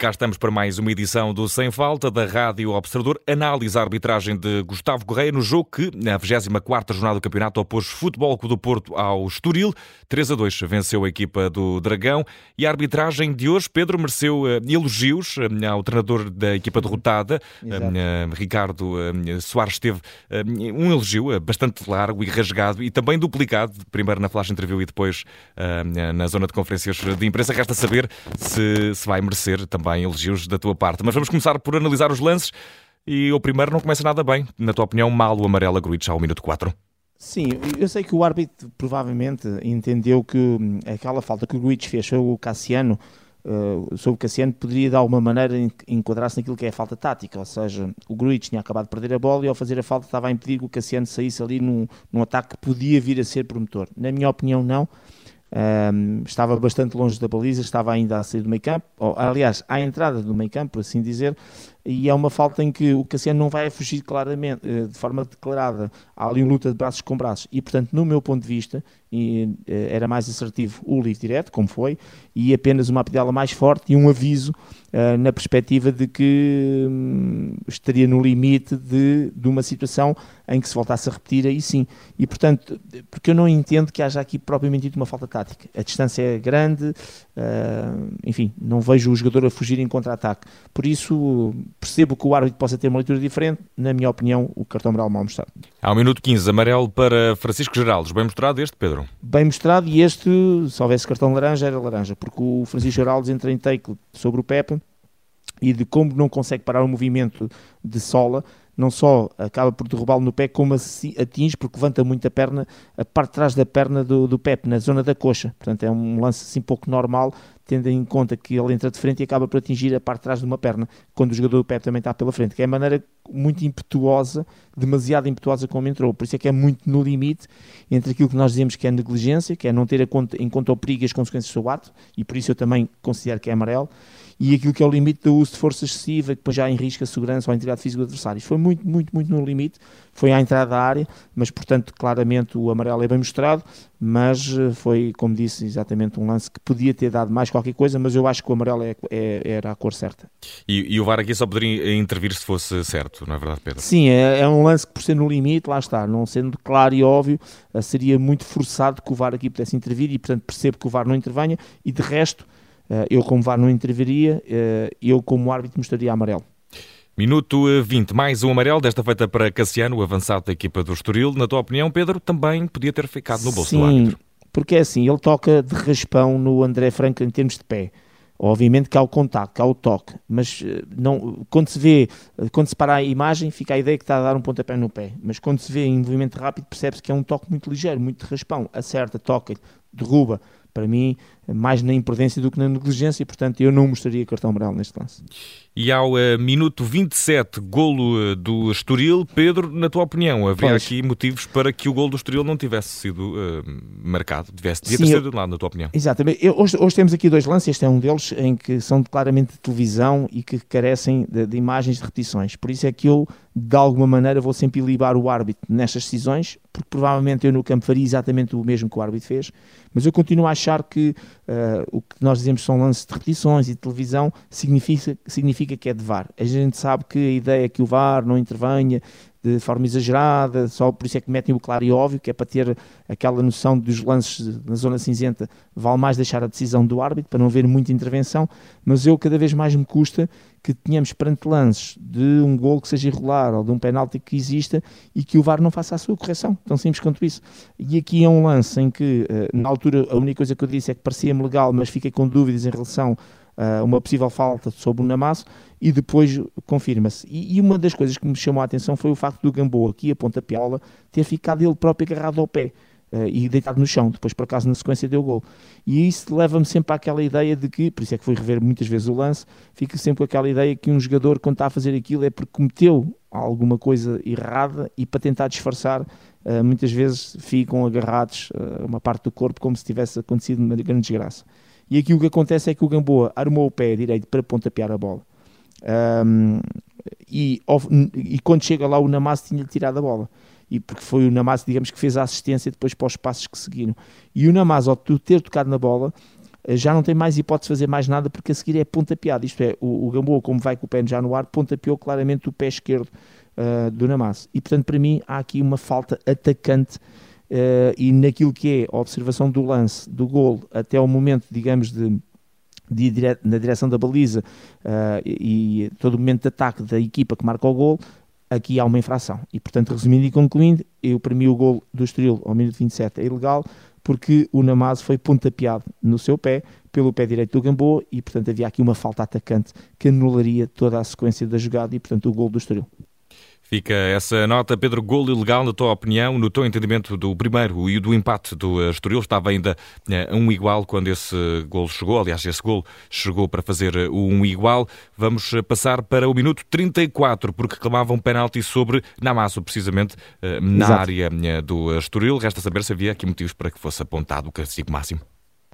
cá estamos para mais uma edição do Sem Falta da Rádio Observador. Análise a arbitragem de Gustavo Correia no jogo que, na 24 jornada do campeonato, opôs Futebol Clube do Porto ao Estoril. 3 a 2 venceu a equipa do Dragão. E a arbitragem de hoje, Pedro, mereceu uh, elogios uh, ao treinador da equipa derrotada, uh, Ricardo Soares. Teve um elogio bastante largo e rasgado e também duplicado, primeiro na flash interview e depois na zona de conferências de imprensa. Resta saber se, se vai merecer também elogios da tua parte. Mas vamos começar por analisar os lances e o primeiro não começa nada bem. Na tua opinião, mal o amarelo a Gruitch ao minuto 4? Sim, eu sei que o árbitro provavelmente entendeu que hum, aquela falta que o Gruitch fez o Cassiano, uh, sobre o Cassiano, poderia de alguma maneira enquadrar-se naquilo que é a falta tática, ou seja, o Gruitch tinha acabado de perder a bola e ao fazer a falta estava a impedir que o Cassiano saísse ali num, num ataque que podia vir a ser promotor. Na minha opinião, não. Um, estava bastante longe da baliza, estava ainda a sair do meio campo, ou, aliás, à entrada do meio campo, por assim dizer, e é uma falta em que o Cassiano não vai fugir claramente, eh, de forma declarada. Há ali uma luta de braços com braços. E, portanto, no meu ponto de vista, eh, era mais assertivo o livre direto, como foi, e apenas uma pedala mais forte e um aviso uh, na perspectiva de que um, estaria no limite de, de uma situação em que se voltasse a repetir, aí sim. E, portanto, porque eu não entendo que haja aqui propriamente dito uma falta tática. A distância é grande, enfim, não vejo o jogador a fugir em contra-ataque. Por isso, percebo que o árbitro possa ter uma leitura diferente, na minha opinião, o cartão amarelo mal mostrado. Há um minuto 15, amarelo para Francisco Geraldes. Bem mostrado este, Pedro? Bem mostrado e este, se houvesse cartão laranja, era laranja, porque o Francisco Geraldes entra em take sobre o Pepe e de como não consegue parar o movimento de sola, não só acaba por derrubá-lo no pé, como atinge, porque levanta muito a perna, a parte de trás da perna do, do Pepe, na zona da coxa. Portanto, é um lance assim pouco normal, tendo em conta que ele entra de frente e acaba por atingir a parte de trás de uma perna, quando o jogador do Pep também está pela frente, que é a maneira muito impetuosa, demasiado impetuosa como entrou. Por isso é que é muito no limite entre aquilo que nós dizemos que é negligência, que é não ter conta, em conta o perigo e as consequências do ato, e por isso eu também considero que é amarelo, e aquilo que é o limite do uso de força excessiva, que depois já enrisca a segurança ou a integridade física do adversário. Foi muito, muito, muito no limite, foi à entrada da área, mas portanto, claramente o amarelo é bem mostrado, mas eh, foi, como disse, exatamente um lance que podia ter dado mais qualquer coisa, mas eu acho que o amarelo é, é, era a cor certa. E, e, o VAR aqui só poderia intervir se fosse certo, não é verdade, Pedro? Sim, é, é um lance que por ser no limite, lá está, não sendo claro e óbvio, eh, seria muito forçado que o VAR aqui pudesse intervir e portanto percebo que o VAR não intervenha e de resto eh, eu como VAR não interviria, eu como árbitro mostraria amarelo. Minuto 20, mais um amarelo, desta feita para Cassiano, o avançado da equipa do Estoril. Na tua opinião, Pedro, também podia ter ficado no bolso Sim, do árbitro. porque é assim, ele toca de raspão no André Franco em termos de pé. Obviamente que há o contacto, que há o toque, mas eh, não, quando se vê, quando se para a imagem, fica a ideia que está a dar um pontapé no pé. Mas quando se vê em movimento rápido, percebe-se que é um toque muito ligeiro, muito de raspão. Acerta, toca, derruba para mim, mais na imprudência do que na negligência, e portanto eu não mostraria cartão amarelo neste lance. E ao uh, minuto 27, golo uh, do Estoril, Pedro, na tua opinião, haveria pois. aqui motivos para que o golo do Estoril não tivesse sido uh, marcado? Tivesse, devia Sim, ter sido de lado, na tua opinião? Exatamente. Eu, hoje, hoje, temos aqui dois lances, este é um deles, em que são claramente de televisão e que carecem de, de imagens de repetições. Por isso é que eu, de alguma maneira, vou sempre libar o árbitro nestas decisões, porque provavelmente eu no campo faria exatamente o mesmo que o árbitro fez, mas eu continuo a achar que uh, o que nós dizemos são lances de repetições e de televisão significa, significa que é de VAR. A gente sabe que a ideia é que o VAR não intervenha de forma exagerada, só por isso é que metem o claro e óbvio, que é para ter aquela noção dos lances na zona cinzenta, vale mais deixar a decisão do árbitro, para não haver muita intervenção, mas eu cada vez mais me custa que tenhamos perante lances de um gol que seja irregular ou de um penalti que exista e que o VAR não faça a sua correção, tão simples quanto isso. E aqui é um lance em que, eh, na altura, a única coisa que eu disse é que parecia-me legal, mas fiquei com dúvidas em relação a uma possível falta sobre o Namasso e depois confirma-se. E, e, uma das coisas que me chamou a atenção foi o facto do Gamboa, aqui a ponta piala, ter ficado ele próprio agarrado ao pé. Uh, e deitado no chão, depois por acaso na sequência deu gol. E isso leva-me sempre àquela ideia de que, por isso é que fui rever muitas vezes o lance, fica sempre com aquela ideia que um jogador quando está a fazer aquilo é porque cometeu alguma coisa errada e para tentar disfarçar, uh, muitas vezes ficam agarrados uh, uma parte do corpo como se tivesse acontecido uma grande desgraça. E aqui o que acontece é que o Gamboa armou o pé direito para pontapear a bola. Um, e, e, quando chega lá o Namaz tinha-lhe tirado a bola e porque foi o Namaz, digamos, que fez a assistência depois para os passos que seguiram. E o Namaz, ao ter tocado na bola, já não tem mais hipótese de fazer mais nada porque a seguir é pontapeado. Isto é, o, o Gamboa, como vai com o pé já no ar, pontapeou claramente o pé esquerdo uh, do Namas. E portanto, para mim, há aqui uma falta atacante. Uh, e naquilo que é a observação do lance, do gol, até o momento, digamos, de, de dire na direção da baliza uh, e, e todo o momento de ataque da equipa que marca o gol, aqui há uma infração. E, portanto, resumindo e concluindo, eu, para mim, o gol do Estoril ao minuto 27 é ilegal, porque o Namaz foi pontapeado no seu pé, pelo pé direito do Gamboa, e portanto havia aqui uma falta atacante que anularia toda a sequência da jogada e portanto o gol do Estoril. Fica essa nota, Pedro, gol ilegal, na tua opinião, no teu entendimento do primeiro e do empate do eh, Estoril, estava ainda uh, um igual quando esse gol chegou, aliás, esse gol chegou para fazer uh, um igual. Vamos passar para o minuto 34, porque clamavam um penalti sobre Namasso, precisamente na Exato. área do Estoril. Resta saber se havia aqui motivos para que fosse apontado o castigo máximo.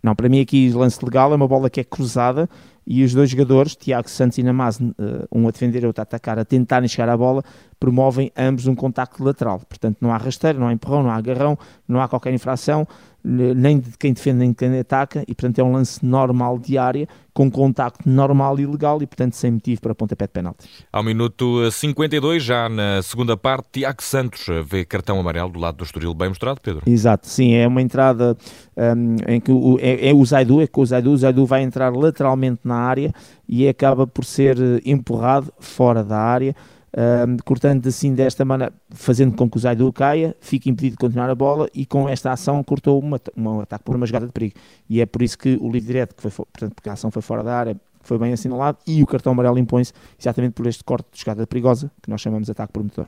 Não, para mim aqui lance legal é uma bola que é cruzada e os dois jogadores, Tiago Santos e Namaz, eh, um a defender e outro a atacar, a tentarem chegar à bola, promovem ambos um contacto lateral. Portanto, não há rasteiro, não há empurrão, não há agarrão, não há qualquer infração, nem de quem defende nem de quem ataca, e portanto é um lance normal de área, com contacto normal e legal, e portanto sem motivo para pontapé de penalti. Ao minuto 52, já na segunda parte, Tiago Santos vê cartão amarelo do lado do Estoril, bem mostrado, Pedro? Exato, sim, é uma entrada um, em que o, é, é, o Zaidu, é com o Zaidu, o Zaidu vai entrar lateralmente na área e acaba por ser empurrado fora da área, um, cortando assim desta maneira, fazendo com que o Zaidu caia, fique impedido de continuar a bola e com esta ação cortou uma, um ataque por uma jogada de perigo. E é por isso que o livre direto, que foi, portanto, porque a ação foi fora da área, foi bem assinalado e o cartão amarelo impõe-se exatamente por este corte de jogada perigosa que nós chamamos de ataque promotor.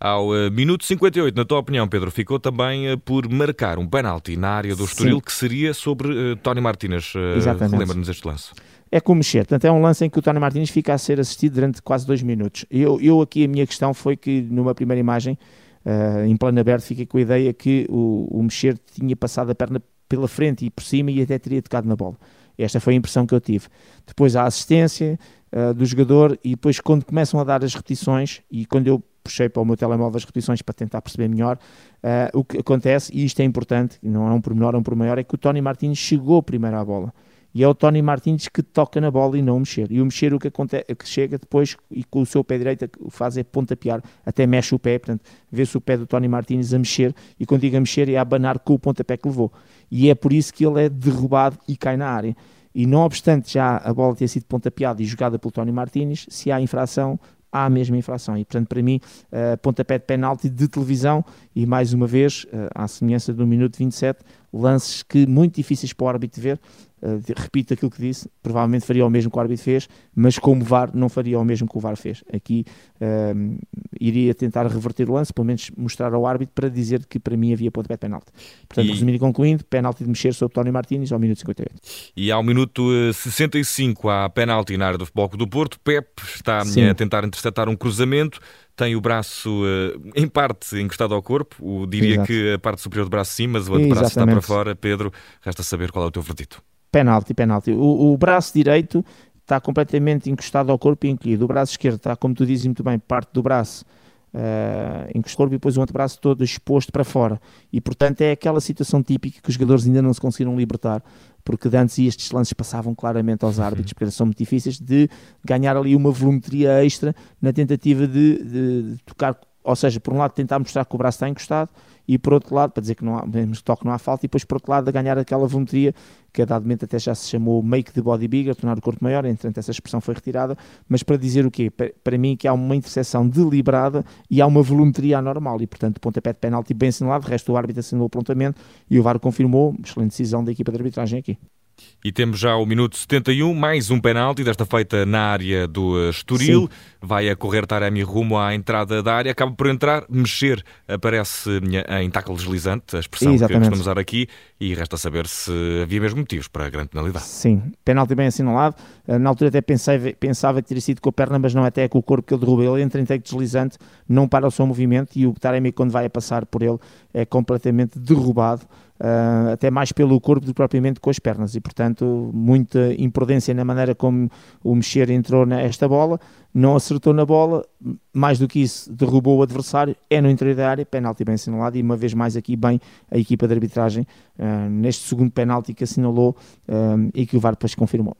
Ao uh, minuto 58, na tua opinião, Pedro, ficou também uh, por marcar um penalti na área do Estoril Sim. que seria sobre uh, Tony Martínez. Uh, Lembra-nos este lance é como mexer. Portanto, é um lance em que o Tony Martins fica a ser assistido durante quase dois minutos. Eu, eu aqui, a minha questão foi que numa primeira imagem, uh, em plano aberto, fiquei com a ideia que o, o mexer tinha passado a perna pela frente e por cima e até teria tocado na bola. Esta foi a impressão que eu tive. Depois a assistência uh, do jogador e depois quando começam a dar as repetições e quando eu puxei para o meu telemóvel as repetições para tentar perceber melhor, uh, o que acontece, e isto é importante, não é um pormenor, é um por maior, é que o Tony Martins chegou primeiro à bola e é o Tony Martins que toca na bola e não mexer. E o mexer o que, acontece, que chega depois e com o seu pé direito o faz é pontapear, até mexe o pé, portanto, vê-se o pé do Tony Martins a mexer e quando digo a mexer é a abanar com o pontapé que levou. E é por isso que ele é derrubado e cai na área. E não obstante já a bola ter sido pontapeada e jogada pelo Tony Martins, se há infração, há a mesma infração. E, portanto, para mim, uh, pontapé de penalti de televisão e, mais uma vez, uh, à semelhança do minuto 27, lances que muito difíceis para o árbitro ver, Uh, repito aquilo que disse, provavelmente faria o mesmo que o árbitro fez, mas como VAR não faria o mesmo que o VAR fez. Aqui uh, iria tentar reverter o lance, pelo menos mostrar ao árbitro para dizer que para mim havia ponto de penalti. Portanto, e... resumindo e concluindo, penalti de mexer sobre Tony Martins ao minuto 58. E ao minuto 65 há penalti na área do Futebol do Porto, Pep está Sim. a tentar interceptar um cruzamento, tem o braço em parte encostado ao corpo, o, diria Exato. que a parte superior do braço sim, mas o outro braço está para fora. Pedro, resta saber qual é o teu verdito. Penalti, penalti. O, o braço direito está completamente encostado ao corpo e encolhido. O braço esquerdo está, como tu dizes muito bem, parte do braço uh, encostado ao corpo e depois o outro braço todo exposto para fora. E, portanto, é aquela situação típica que os jogadores ainda não se conseguiram libertar, porque antes estes lances passavam claramente aos árbitros, porque são muito difíceis, de ganhar ali uma volumetria extra na tentativa de, de, de tocar ou seja, por um lado tentar mostrar que o braço está encostado e por outro lado, para dizer que não há, mesmo que toque não há falta, e depois por outro lado a ganhar aquela volumetria que a dado momento até já se chamou make de bodybuilder, tornar o corpo maior, entretanto essa expressão foi retirada, mas para dizer o quê? Para, para mim que há uma interseção deliberada e há uma volumetria anormal e portanto pontapé de penalti bem assinalado, o resto do árbitro assinou prontamente e o VAR confirmou, excelente decisão da equipa de arbitragem aqui. E temos já o minuto 71, mais um penalti, desta feita na área do eh, Estoril. Sim. Vai a correr Taremi rumo à entrada da área, acaba por entrar, mexer, aparece em tackle deslizante, a expressão Exatamente. que costumamos usar aqui, e resta saber se havia mesmo motivos para a grande penalidade. Sim, penalti bem assinalado. Eh, na altura até pensei, pensava que teria sido com a perna, mas não até com o corpo que ele derruba. Ele entra em take deslizante, não para o seu movimento, e o Taremi, quando vai a passar por ele, é completamente derrubado uh, até mais pelo corpo do que propriamente com as pernas, e portanto muita imprudência na maneira como o mexer entrou nesta bola, não acertou na bola, mais do que isso, derrubou o adversário, é no interior da área, penalti bem assinalado, e uma vez mais aqui bem a equipa de arbitragem, uh, neste segundo penalti que assinalou uh, e que o VAR depois confirmou.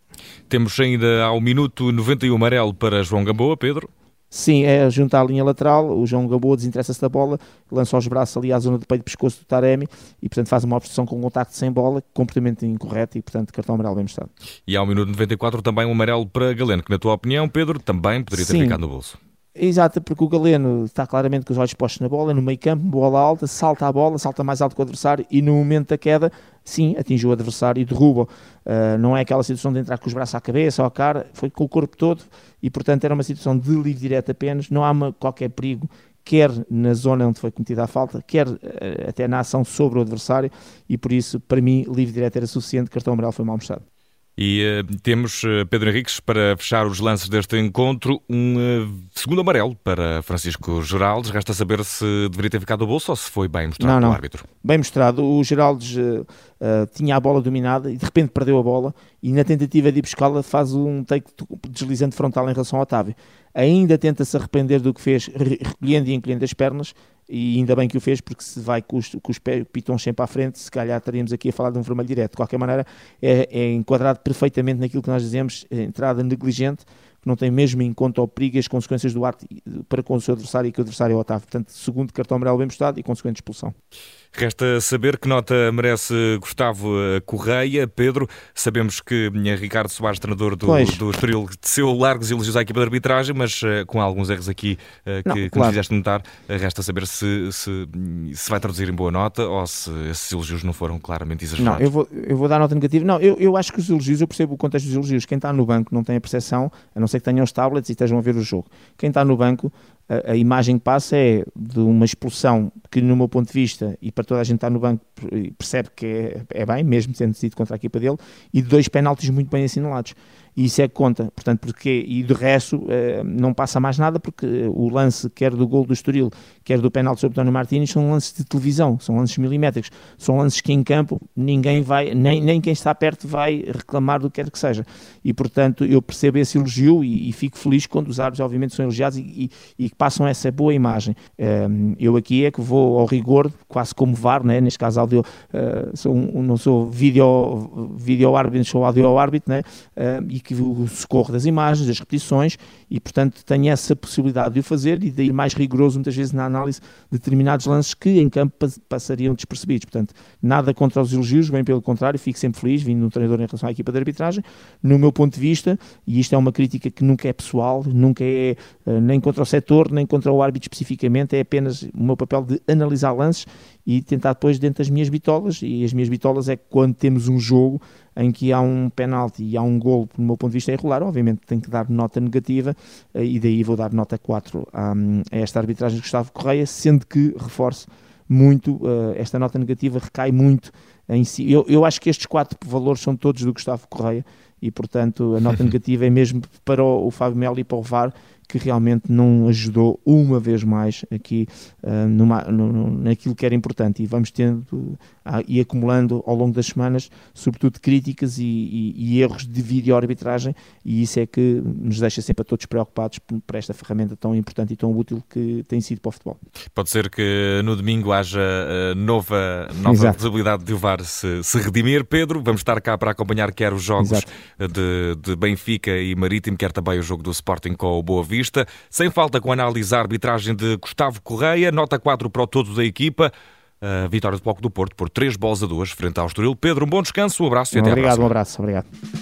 Temos ainda ao minuto 91 amarelo para João Gamboa, Pedro. Sim, é junto à linha lateral, o João Gamboa desinteressa-se da bola, lança os braços ali à zona do peito e pescoço do Taremi e, portanto, faz uma obstrução com contacto sem bola, comportamento incorreto e, portanto, cartão amarelo bem mostrado. E ao minuto 94 também um amarelo para Galeno, que na tua opinião, Pedro, também poderia ter Sim. ficado no bolso. Exato, porque o Galeno está claramente com os olhos postos na bola, no meio campo, bola alta, salta a bola, salta mais alto que o adversário e no momento da queda, sim, atingiu o adversário e derruba. Uh, não é aquela situação de entrar com os braços à cabeça ou à cara, foi com o corpo todo e, portanto, era uma situação de livre direto apenas, não há uma, qualquer perigo, quer na zona onde foi cometida a falta, quer uh, até na ação sobre o adversário e, por isso, para mim, livre direto era suficiente, cartão amarelo foi mal mostrado. E uh, temos, uh, Pedro Henriques, para fechar os lances deste encontro, um uh, segundo amarelo para Francisco Geraldes. Resta saber se deveria ter ficado o bolso ou se foi bem mostrado não, não. pelo árbitro. Bem mostrado. O Geraldes tinha a bola dominada e de repente perdeu a bola e na tentativa de ir buscá-la faz um take deslizante frontal em relação ao Otávio. Ainda tenta-se arrepender do que fez, recolhendo e encolhendo as pernas e ainda bem que o fez, porque se vai com os, com os pitons sempre à frente, se calhar estaríamos aqui a falar de um vermelho direto. De qualquer maneira, é, é enquadrado perfeitamente naquilo que nós dizemos, entrada negligente, não tem mesmo em conta o perigo e as consequências do ato para com o seu adversário e que o adversário é o Otávio. Portanto, segundo cartão amarelo bem postado e consequente expulsão. Resta saber que nota merece Gustavo Correia. Pedro, sabemos que Ricardo Soares, treinador do, do Estoril, teceu largos elogios à equipa de arbitragem, mas uh, com alguns erros aqui que, não, que claro. nos fizeste notar, resta saber se, se, se, vai traduzir em boa nota ou se esses elogios não foram claramente exagerados. Não, eu vou, eu vou dar nota negativa. Não, eu, eu acho que os elogios, eu percebo o contexto dos elogios. Quem está no banco não tem a percepção, a não ser que tenham os tablets e estejam a ver o jogo. Quem está no banco a, a, imagem que passa é de uma expulsão que, no meu ponto de vista, e para toda a gente estar no banco, percebe que é, é bem, mesmo sendo decidido contra a equipa dele, e de dois penaltis muito bem assinalados. E isso é que conta, portanto, porque, e de resto eh, não passa mais nada porque o lance, quer do gol do Estoril, quer do penalti sobre António Martins, são lances de televisão, são lances milimétricos, são lances que em campo ninguém vai, nem, nem quem está perto vai reclamar do que quer que seja, e portanto eu percebo esse elogio e, e fico feliz quando os árbitros obviamente são elogiados e, e, e passam essa boa imagem. Um, eu aqui é que vou ao rigor, quase como VAR, né? neste caso áudio, uh, sou não sou vídeo, vídeo árbitro, sou áudio árbitro, né? Uh, e que o socorro das imagens, das repetições, e portanto tenho essa possibilidade de o fazer e ir mais rigoroso muitas vezes na análise de determinados lances que em campo passariam despercebidos. Portanto, nada contra os elogios, bem pelo contrário, fico sempre feliz, vindo um treinador em relação à equipa de arbitragem. No meu ponto de vista, e isto é uma crítica que nunca é pessoal, nunca é uh, nem contra o setor, nem contra o árbitro especificamente, é apenas o meu papel de analisar lances e tentar depois dentro das minhas bitolas, e as minhas bitolas é quando temos um jogo em que há um penalti e há um gol, do meu ponto de vista, é irregular, obviamente tem que dar nota negativa eh, e daí vou dar nota 4 a, esta arbitragem de Gustavo Correia, sendo que, reforço muito, uh, esta nota negativa recai muito em si. Eu, eu acho que estes quatro valores são todos do Gustavo Correia e, portanto, a nota negativa é mesmo para o, o Fábio Melo e para o VAR, que realmente não ajudou uma vez mais aqui uh, numa, no, naquilo que era importante. E vamos tendo uh, e acumulando ao longo das semanas, sobretudo críticas e, e, e, erros de vídeo arbitragem e isso é que nos deixa sempre a todos preocupados para esta ferramenta tão importante e tão útil que tem sido para o futebol. Pode ser que no domingo haja uh, nova, nova possibilidade de o VAR se, se redimir. Pedro, vamos estar cá para acompanhar quer os jogos de, de Benfica e Marítimo, quer também o jogo do Sporting com o Boa Vista vista, sem falta com a análise a arbitragem de Gustavo Correia, nota 4 para o todo da equipa. A vitória do Bloco do Porto por 3 bolas a 2 frente ao Estoril. Pedro, um bom descanso, um abraço e até obrigado, à próxima. um abraço, obrigado.